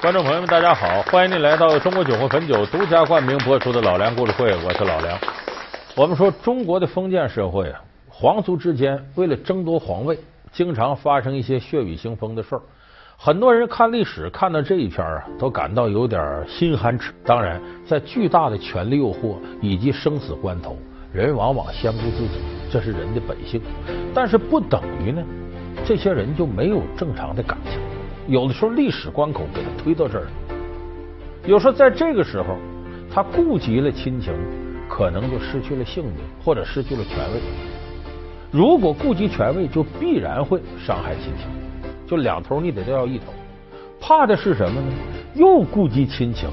观众朋友们，大家好！欢迎您来到中国酒和汾酒独家冠名播出的《老梁故事会》，我是老梁。我们说中国的封建社会啊，皇族之间为了争夺皇位，经常发生一些血雨腥风的事儿。很多人看历史看到这一篇啊，都感到有点心寒。当然，在巨大的权力诱惑以及生死关头，人往往先顾自己，这是人的本性。但是不等于呢，这些人就没有正常的感情。有的时候历史关口给他推到这儿，有时候在这个时候，他顾及了亲情，可能就失去了性命，或者失去了权位。如果顾及权位，就必然会伤害亲情，就两头你得都要一头。怕的是什么呢？又顾及亲情，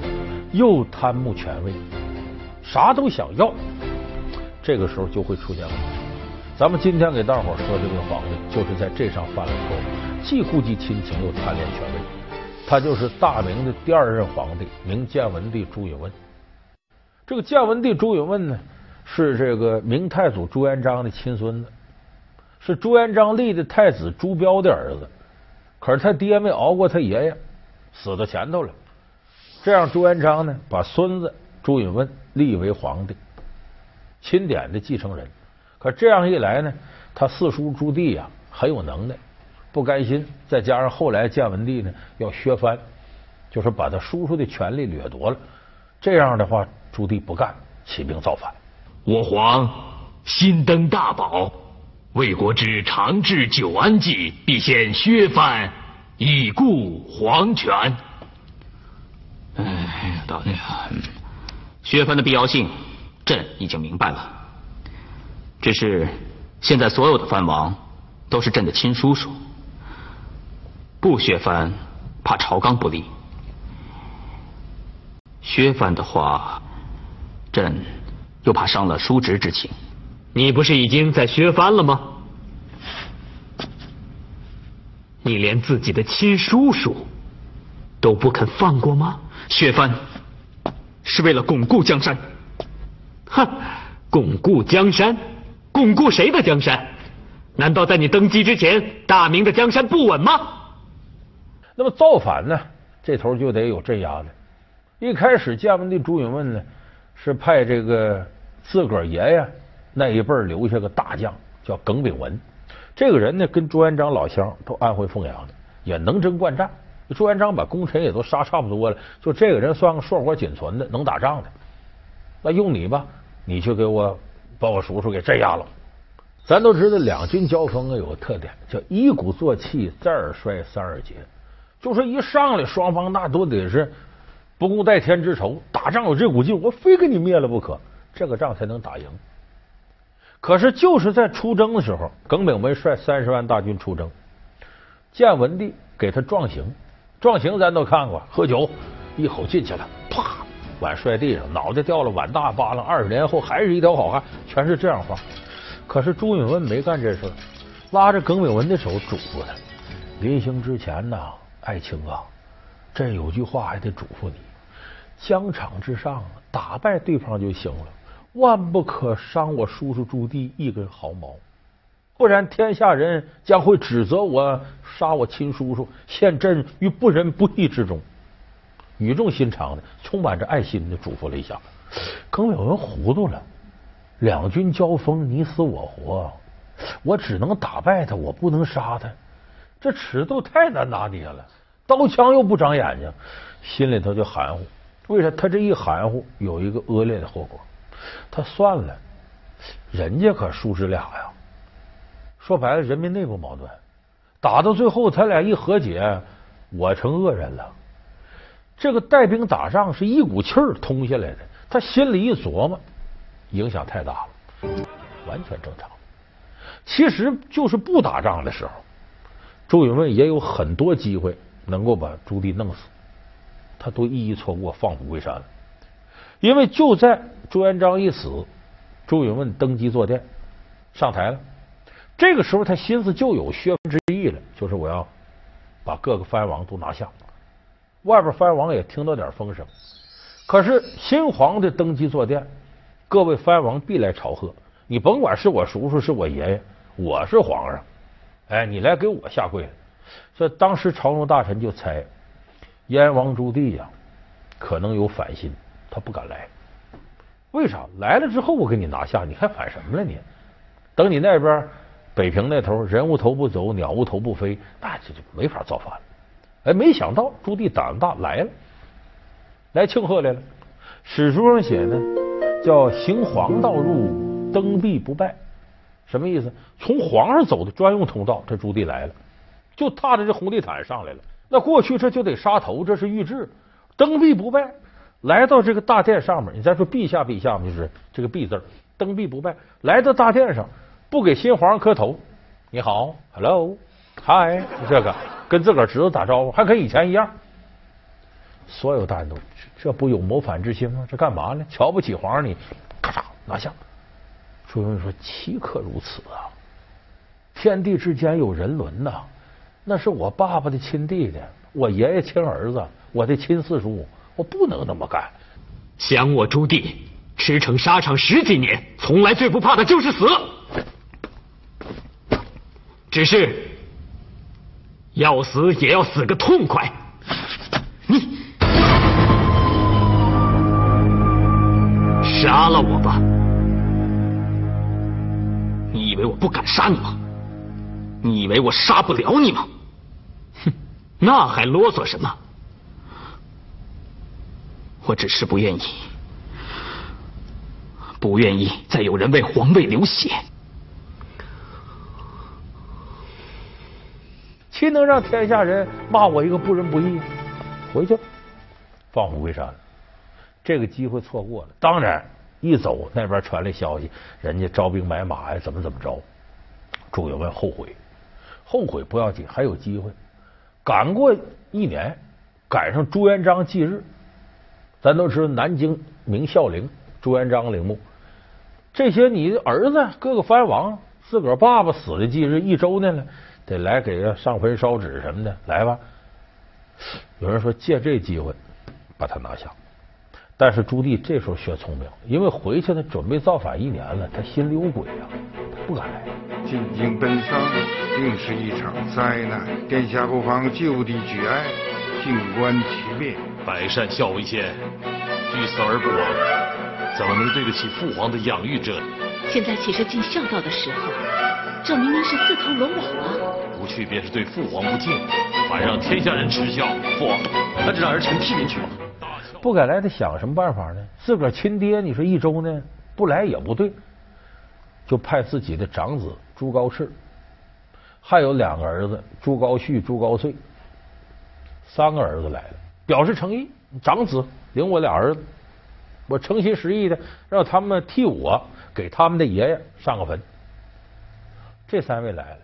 又贪慕权位，啥都想要，这个时候就会出现问题。咱们今天给大伙说这个皇帝，就是在这上犯了错误，既顾及亲情，又贪恋权位。他就是大明的第二任皇帝，明建文帝朱允炆。这个建文帝朱允炆呢，是这个明太祖朱元璋的亲孙子，是朱元璋立的太子朱标的儿子。可是他爹没熬过他爷爷，死到前头了。这样朱元璋呢，把孙子朱允炆立为皇帝，钦点的继承人。可这样一来呢，他四叔朱棣呀很有能耐，不甘心，再加上后来建文帝呢要削藩，就是把他叔叔的权力掠夺了。这样的话，朱棣不干，起兵造反。我皇新登大宝，为国之长治久安计，必先削藩，以固皇权。哎，道理啊，削藩的必要性，朕已经明白了。只是现在所有的藩王都是朕的亲叔叔，不削藩怕朝纲不利，削藩的话，朕又怕伤了叔侄之情。你不是已经在削藩了吗？你连自己的亲叔叔都不肯放过吗？削藩是为了巩固江山。哼，巩固江山。巩固谁的江山？难道在你登基之前，大明的江山不稳吗？那么造反呢？这头就得有镇压的。一开始建文帝朱允炆呢，是派这个自个儿爷爷那一辈留下个大将，叫耿炳文。这个人呢，跟朱元璋老乡，都安徽凤阳的，也能征惯战。朱元璋把功臣也都杀差不多了，就这个人算个硕果仅存的，能打仗的。那用你吧，你去给我。把我叔叔给镇压了。咱都知道两军交锋啊，有个特点叫一鼓作气，再而衰，三而竭。就是一上来，双方那都得是不共戴天之仇，打仗有这股劲，我非给你灭了不可，这个仗才能打赢。可是就是在出征的时候，耿炳文率三十万大军出征，建文帝给他壮行，壮行咱都看过，喝酒一口进去了，啪。碗摔地上，脑袋掉了碗大疤了。二十年后还是一条好汉，全是这样话。可是朱允炆没干这事，拉着耿炳文的手嘱咐他：临行之前呐，爱卿啊，朕有句话还得嘱咐你：疆场之上，打败对方就行了，万不可伤我叔叔朱棣一根毫毛，不然天下人将会指责我杀我亲叔叔，陷朕于不仁不义之中。语重心长的，充满着爱心的嘱咐了一下。耿炳文糊涂了，两军交锋，你死我活，我只能打败他，我不能杀他，这尺度太难拿捏了。刀枪又不长眼睛，心里头就含糊。为啥？他这一含糊，有一个恶劣的后果。他算了，人家可叔侄俩呀，说白了，人民内部矛盾，打到最后，他俩一和解，我成恶人了。这个带兵打仗是一股气儿通下来的，他心里一琢磨，影响太大了，完全正常。其实就是不打仗的时候，朱允炆也有很多机会能够把朱棣弄死，他都一一错过，放虎归山了。因为就在朱元璋一死，朱允炆登基坐殿上台了，这个时候他心思就有削藩之意了，就是我要把各个藩王都拿下。外边藩王也听到点风声，可是新皇帝登基坐殿，各位藩王必来朝贺。你甭管是我叔叔是我爷爷，我是皇上，哎，你来给我下跪。所以当时朝中大臣就猜，燕王朱棣呀，可能有反心，他不敢来。为啥？来了之后我给你拿下，你还反什么了你？等你那边北平那头人无头不走，鸟无头不飞，那这就没法造反了。哎，没想到朱棣胆子大来了，来庆贺来了。史书上写呢，叫行黄道入，登壁不拜，什么意思？从皇上走的专用通道，这朱棣来了，就踏着这红地毯上来了。那过去这就得杀头，这是御制，登薜不拜。来到这个大殿上面，你再说陛下，陛下嘛，就是这个薜字，登薜不拜。来到大殿上，不给新皇上磕头，你好，hello，嗨，这个跟自个儿侄子打招呼，还跟以前一样。所有大人都，这不有谋反之心吗？这干嘛呢？瞧不起皇上你，咔嚓拿下。朱允说：“岂可如此啊！天地之间有人伦呐，那是我爸爸的亲弟弟，我爷爷亲儿子，我的亲四叔。”我不能那么干。想我朱棣驰骋沙场十几年，从来最不怕的就是死。只是要死也要死个痛快。你杀了我吧！你以为我不敢杀你吗？你以为我杀不了你吗？哼，那还啰嗦什么？我只是不愿意，不愿意再有人为皇位流血。岂能让天下人骂我一个不仁不义？回去，放虎归山。这个机会错过了。当然，一走那边传来消息，人家招兵买马呀，怎么怎么着？朱允炆后悔，后悔不要紧，还有机会。赶过一年，赶上朱元璋忌日。咱都知道南京明孝陵，朱元璋陵墓，这些你的儿子各个藩王自个儿爸爸死的忌日一周呢了，得来给他上坟烧纸什么的，来吧。有人说借这机会把他拿下，但是朱棣这时候学聪明，因为回去他准备造反一年了，他心里有鬼啊，他不敢来。进京奔丧，定是一场灾难，殿下不妨就地举哀，静观其变。百善孝为先，俱死而不亡，怎么能对得起父皇的养育之恩？现在岂是尽孝道的时候？这明明是自投罗网啊！不去便是对父皇不敬，反让天下人耻笑。父王，那就让儿臣替您去吧。不敢来，他想什么办法呢？自个儿亲爹，你说一周呢？不来也不对，就派自己的长子朱高炽，还有两个儿子朱高煦、朱高燧，三个儿子来了。表示诚意，长子领我俩儿子，我诚心实意的让他们替我给他们的爷爷上个坟。这三位来了，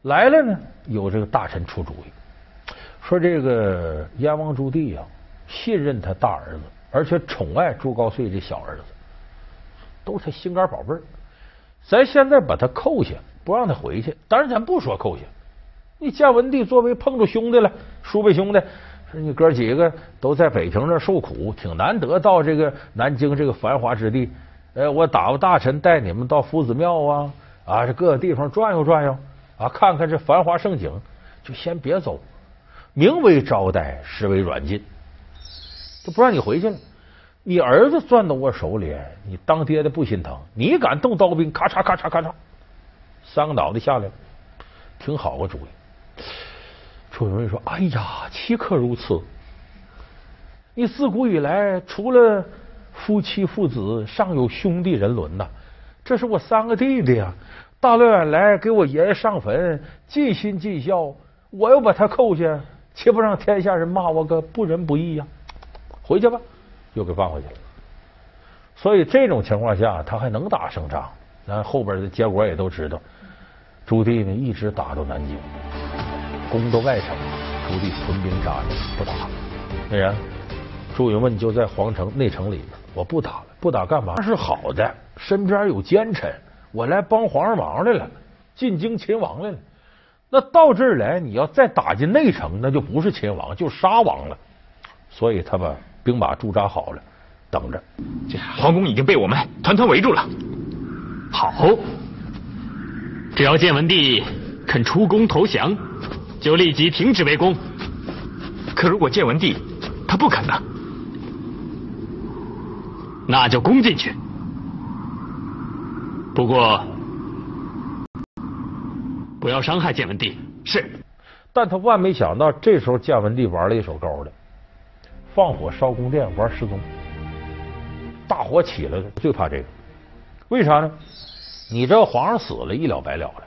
来了呢，有这个大臣出主意，说这个燕王朱棣啊，信任他大儿子，而且宠爱朱高燧这小儿子，都是他心肝宝贝儿。咱现在把他扣下，不让他回去。当然，咱不说扣下，你建文帝作为碰着兄弟了，叔辈兄弟。说你哥几个都在北平那受苦，挺难得到这个南京这个繁华之地。呃，我打发大臣带你们到夫子庙啊啊，这各个地方转悠转悠啊，看看这繁华盛景，就先别走。名为招待，实为软禁，不让你回去了。你儿子攥到我手里，你当爹的不心疼？你敢动刀兵，咔嚓咔嚓咔嚓，三个脑袋下来了，挺好个主意。楚云说：“哎呀，岂可如此！你自古以来，除了夫妻父子，尚有兄弟人伦呐。这是我三个弟弟啊，大老远来给我爷爷上坟，尽心尽孝，我又把他扣下，岂不让天下人骂我个不仁不义呀？回去吧，又给放回去了。所以这种情况下，他还能打胜仗？那后边的结果也都知道。朱棣呢，一直打到南京。”攻到外城，朱棣屯兵扎营，不打了。那人朱允炆就在皇城内城里边，我不打了，不打干嘛？是好的，身边有奸臣，我来帮皇上忙来了，进京勤王来了。那到这儿来，你要再打进内城，那就不是擒王，就杀王了。所以他把兵马驻扎好了，等着。这皇宫已经被我们团团围住了。好，只要建文帝肯出宫投降。就立即停止围攻，可如果建文帝他不肯呢？那就攻进去。不过不要伤害建文帝。是。但他万没想到，这时候建文帝玩了一手高的，放火烧宫殿，玩失踪。大火起来了，最怕这个。为啥呢？你这皇上死了，一了百了了。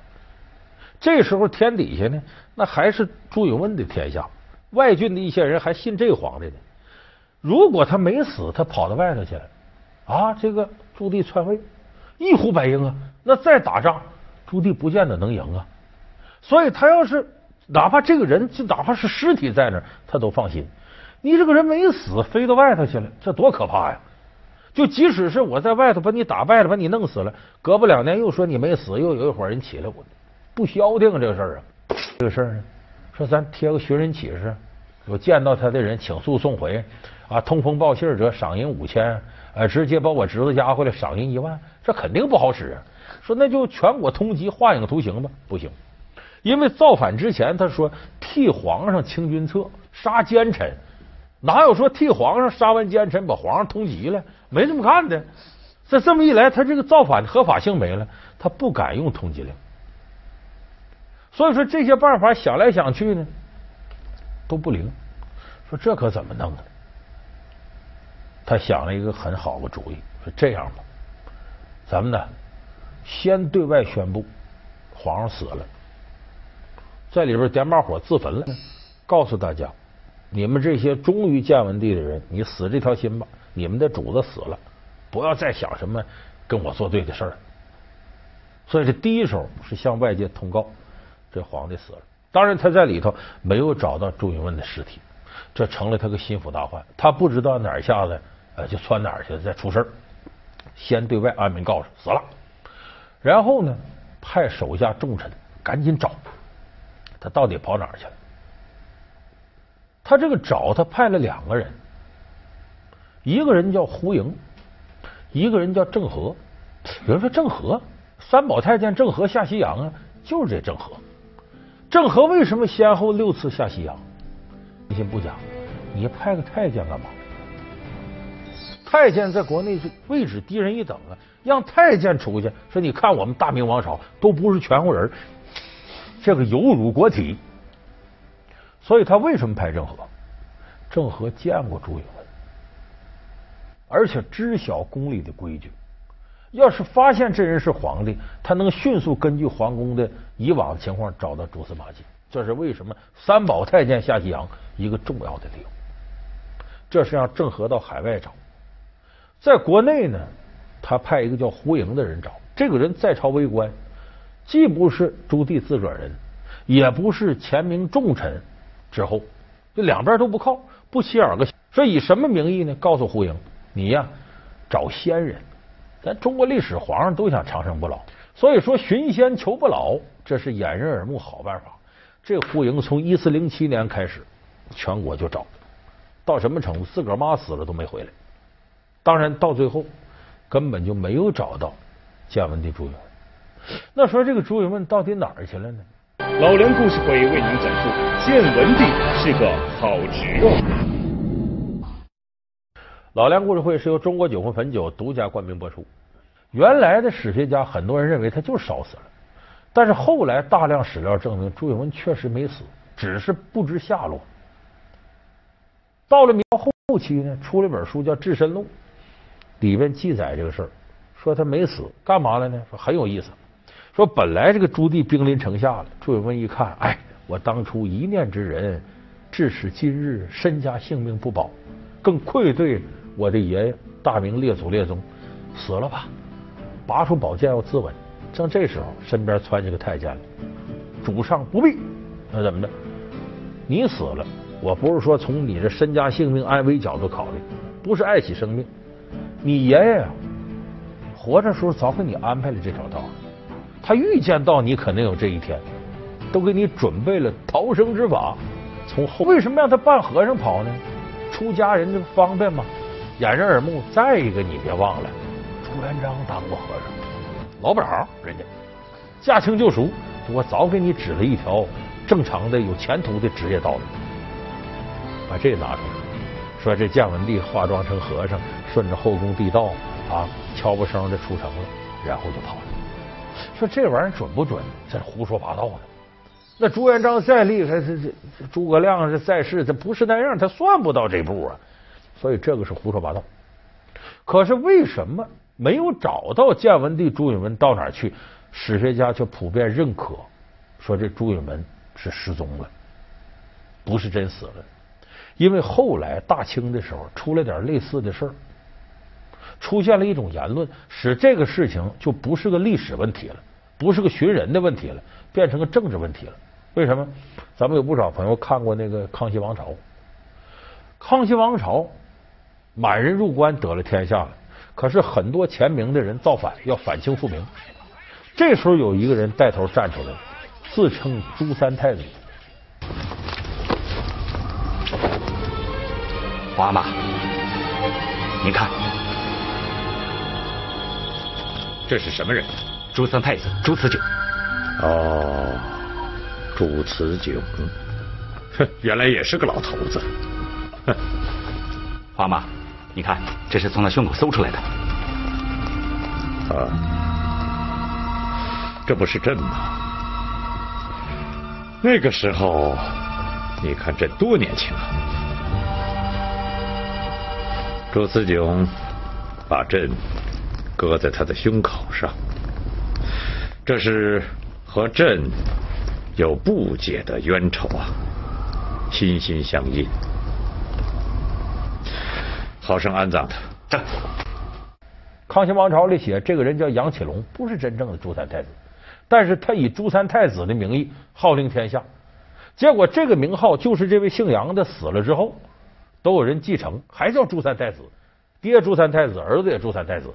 这时候天底下呢，那还是朱允炆的天下，外郡的一些人还信这个皇帝呢。如果他没死，他跑到外头去了啊，这个朱棣篡位，一呼百应啊，那再打仗，朱棣不见得能赢啊。所以他要是哪怕这个人就哪怕是尸体在那儿，他都放心。你这个人没死，飞到外头去了，这多可怕呀！就即使是我在外头把你打败了，把你弄死了，隔不两年又说你没死，又有一伙人起来，我不消停这个事儿啊！这个事儿呢，说咱贴个寻人启事，有见到他的人请速送回啊，通风报信者赏银五千，呃，直接把我侄子押回来赏银一万，这肯定不好使啊！说那就全国通缉，画影图形吧，不行，因为造反之前他说替皇上清君侧，杀奸臣。哪有说替皇上杀完奸臣把皇上通缉了？没这么干的。这这么一来，他这个造反的合法性没了，他不敢用通缉令。所以说这些办法想来想去呢，都不灵。说这可怎么弄呢？他想了一个很好的主意，说这样吧，咱们呢先对外宣布皇上死了，在里边点把火自焚了，告诉大家。你们这些忠于建文帝的人，你死这条心吧。你们的主子死了，不要再想什么跟我作对的事儿。所以这第一手是向外界通告，这皇帝死了。当然他在里头没有找到朱允炆的尸体，这成了他个心腹大患。他不知道哪儿下子呃就窜哪儿去了，再出事儿。先对外安民告示死了，然后呢派手下重臣赶紧找他到底跑哪儿去了。他这个找他派了两个人，一个人叫胡盈，一个人叫郑和。有人说郑和，三宝太监郑和下西洋啊，就是这郑和。郑和为什么先后六次下西洋？你先不讲，你派个太监干嘛？太监在国内是位置低人一等啊，让太监出去说，你看我们大明王朝都不是全乎人，这个有辱国体。所以他为什么派郑和？郑和见过朱允炆，而且知晓宫里的规矩。要是发现这人是皇帝，他能迅速根据皇宫的以往情况找到蛛丝马迹。这是为什么三宝太监下西洋一个重要的理由。这是让郑和到海外找，在国内呢，他派一个叫胡盈的人找。这个人在朝为官，既不是朱棣自个儿人，也不是前明重臣。之后，这两边都不靠，不起眼个。说以以什么名义呢？告诉胡盈，你呀找仙人。咱中国历史皇上都想长生不老，所以说寻仙求不老，这是掩人耳目好办法。这胡盈从一四零七年开始，全国就找，到什么程度？自个儿妈死了都没回来。当然到最后根本就没有找到建文帝朱允。那说这个朱允炆到底哪儿去了呢？老梁故事会为您讲述建文帝是个好侄儿。老梁故事会是由中国酒魂汾酒独家冠名播出。原来的史学家很多人认为他就是烧死了，但是后来大量史料证明朱允炆确实没死，只是不知下落。到了明朝后期呢，出了本书叫《智申录》，里面记载这个事儿，说他没死，干嘛了呢？说很有意思。说本来这个朱棣兵临城下了，朱允炆一看，哎，我当初一念之仁，致使今日身家性命不保，更愧对我的爷爷大明列祖列宗，死了吧，拔出宝剑要自刎。正这时候，身边窜进个太监来，主上不必，那怎么的？你死了，我不是说从你的身家性命安危角度考虑，不是爱惜生命，你爷爷啊，活着时候早给你安排了这条道。他预见到你可能有这一天，都给你准备了逃生之法。从后为什么让他扮和尚跑呢？出家人就方便嘛，掩人耳目。再一个，你别忘了，朱元璋当过和尚，老本行，人家驾轻就熟。我早给你指了一条正常的、有前途的职业道路。把这拿出来，说这建文帝化妆成和尚，顺着后宫地道啊，悄不声的出城了，然后就跑了。说这玩意儿准不准？这胡说八道呢。那朱元璋再厉害，这这诸葛亮这在世，他不是那样，他算不到这步啊。所以这个是胡说八道。可是为什么没有找到建文帝朱允炆到哪去？史学家却普遍认可，说这朱允炆是失踪了，不是真死了。因为后来大清的时候出了点类似的事儿，出现了一种言论，使这个事情就不是个历史问题了，不是个寻人的问题了，变成个政治问题了。为什么？咱们有不少朋友看过那个康熙王朝，康熙王朝满人入关得了天下了，可是很多前明的人造反，要反清复明。这时候有一个人带头站出来，自称朱三太子。皇阿玛，你看，这是什么人？朱三太子朱慈炯。哦，朱慈炯，哼，原来也是个老头子。哼，花妈，你看，这是从他胸口搜出来的。啊。这不是朕吗？那个时候，你看朕多年轻啊！朱慈炯把朕搁在他的胸口上，这是和朕有不解的冤仇啊，心心相印，好生安葬他。朕。康熙王朝里写，这个人叫杨启隆，不是真正的朱三太子。但是他以朱三太子的名义号令天下，结果这个名号就是这位姓杨的死了之后，都有人继承，还叫朱三太子，爹朱三太子，儿子也朱三太子，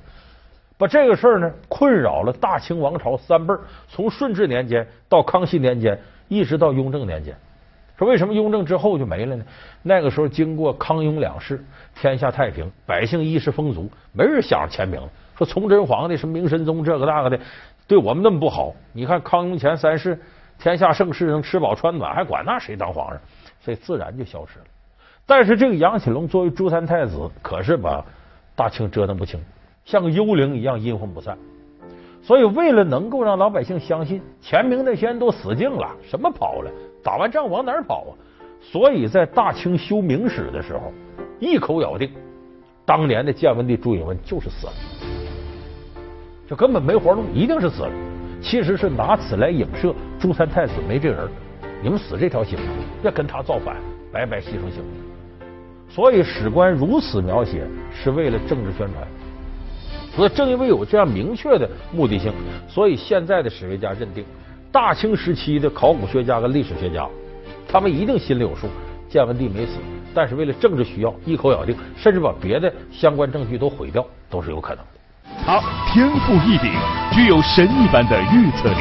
把这个事儿呢困扰了大清王朝三辈儿，从顺治年间到康熙年间，一直到雍正年间。说为什么雍正之后就没了呢？那个时候经过康雍两世，天下太平，百姓衣食丰足，没人想着前明。说崇祯皇帝什么明神宗这个那个的。对我们那么不好，你看康雍乾三世，天下盛世能吃饱穿暖，还管那谁当皇上？所以自然就消失了。但是这个杨启隆作为朱三太子，可是把大清折腾不轻，像个幽灵一样阴魂不散。所以为了能够让老百姓相信前明那些人都死尽了，什么跑了，打完仗往哪儿跑啊？所以在大清修明史的时候，一口咬定当年的建文帝朱允炆就是死了。就根本没活路，一定是死了。其实是拿此来影射朱三太子没这人，你们死这条心吧，别跟他造反，白白牺牲性命。所以史官如此描写，是为了政治宣传。所以正因为有这样明确的目的性，所以现在的史学家认定，大清时期的考古学家跟历史学家，他们一定心里有数，建文帝没死，但是为了政治需要，一口咬定，甚至把别的相关证据都毁掉，都是有可能的。他天赋异禀，具有神一般的预测力；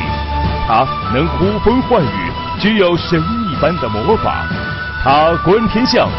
他能呼风唤雨，具有神一般的魔法；他观天象，